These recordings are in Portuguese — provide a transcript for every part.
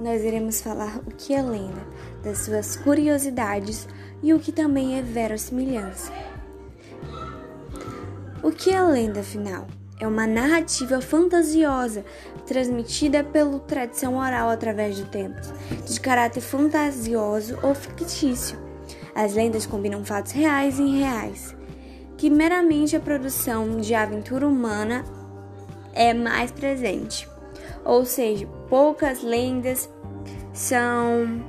nós iremos falar o que é lenda, das suas curiosidades e o que também é verossimilhança. O que é lenda, afinal? É uma narrativa fantasiosa transmitida pela tradição oral através do tempo, de caráter fantasioso ou fictício. As lendas combinam fatos reais e irreais, que meramente a produção de aventura humana é mais presente. Ou seja, poucas lendas são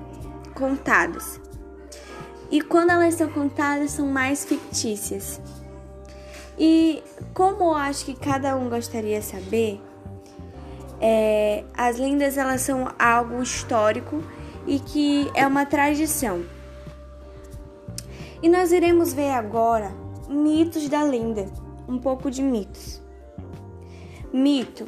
contadas. E quando elas são contadas, são mais fictícias. E como eu acho que cada um gostaria de saber, é, as lendas elas são algo histórico e que é uma tradição. E nós iremos ver agora mitos da lenda, um pouco de mitos. Mito.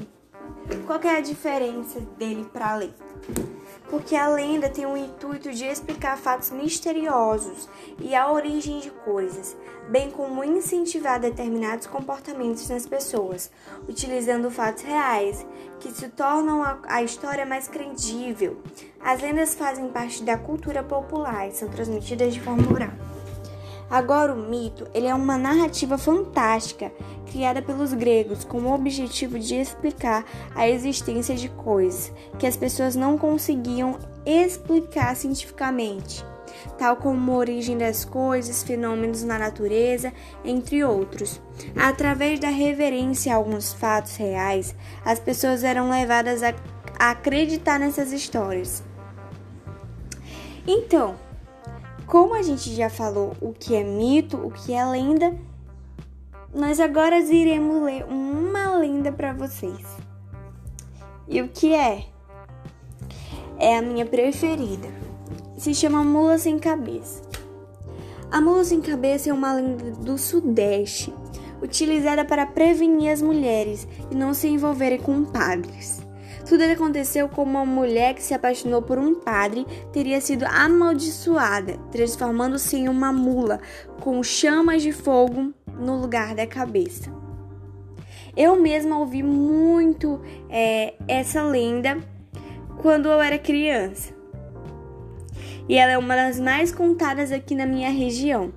Qual é a diferença dele para a lenda? Porque a lenda tem o intuito de explicar fatos misteriosos e a origem de coisas, bem como incentivar determinados comportamentos nas pessoas, utilizando fatos reais que se tornam a, história mais credível. As lendas fazem parte da cultura popular e são transmitidas de forma oral. Agora, o mito ele é uma narrativa fantástica criada pelos gregos com o objetivo de explicar a existência de coisas que as pessoas não conseguiam explicar cientificamente, tal como a origem das coisas, fenômenos na natureza, entre outros. Através da reverência a alguns fatos reais, as pessoas eram levadas a acreditar nessas histórias. Então, como a gente já falou o que é mito, o que é lenda, nós agora iremos ler uma lenda para vocês. E o que é? É a minha preferida. Se chama Mula Sem Cabeça. A mula sem cabeça é uma lenda do Sudeste, utilizada para prevenir as mulheres e não se envolverem com padres. Tudo aconteceu com uma mulher que se apaixonou por um padre teria sido amaldiçoada, transformando-se em uma mula com chamas de fogo no lugar da cabeça. Eu mesma ouvi muito é, essa lenda quando eu era criança. E ela é uma das mais contadas aqui na minha região,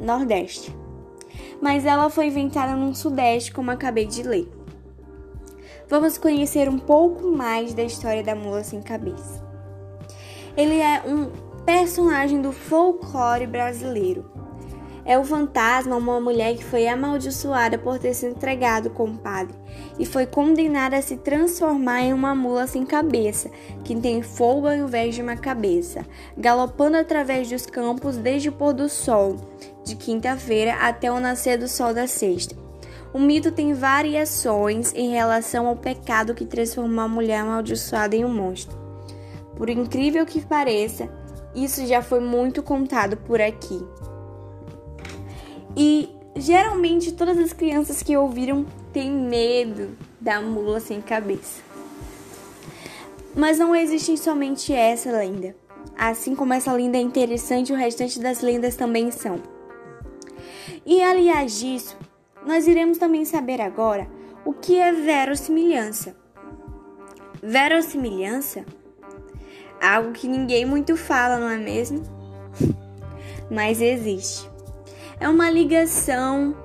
Nordeste. Mas ela foi inventada no Sudeste, como acabei de ler vamos conhecer um pouco mais da história da mula sem cabeça. Ele é um personagem do folclore brasileiro. É o fantasma uma mulher que foi amaldiçoada por ter se entregado com o padre e foi condenada a se transformar em uma mula sem cabeça, que tem fogo ao invés de uma cabeça, galopando através dos campos desde o pôr do sol de quinta-feira até o nascer do sol da sexta. O mito tem variações em relação ao pecado que transformou a mulher amaldiçoada em um monstro. Por incrível que pareça, isso já foi muito contado por aqui. E geralmente todas as crianças que ouviram têm medo da mula sem cabeça. Mas não existe somente essa lenda. Assim como essa lenda é interessante, o restante das lendas também são. E aliás disso, nós iremos também saber agora o que é verossimilhança. Verossimilhança? Algo que ninguém muito fala, não é mesmo? Mas existe. É uma ligação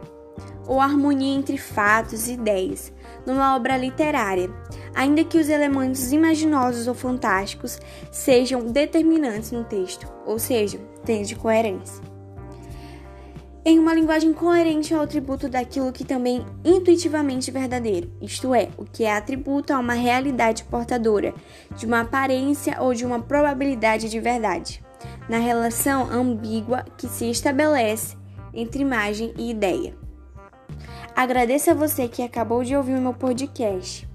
ou harmonia entre fatos e ideias numa obra literária, ainda que os elementos imaginosos ou fantásticos sejam determinantes no texto, ou seja, tem de coerência em uma linguagem coerente ao atributo daquilo que também intuitivamente verdadeiro, isto é, o que é atributo a uma realidade portadora de uma aparência ou de uma probabilidade de verdade, na relação ambígua que se estabelece entre imagem e ideia. Agradeço a você que acabou de ouvir o meu podcast.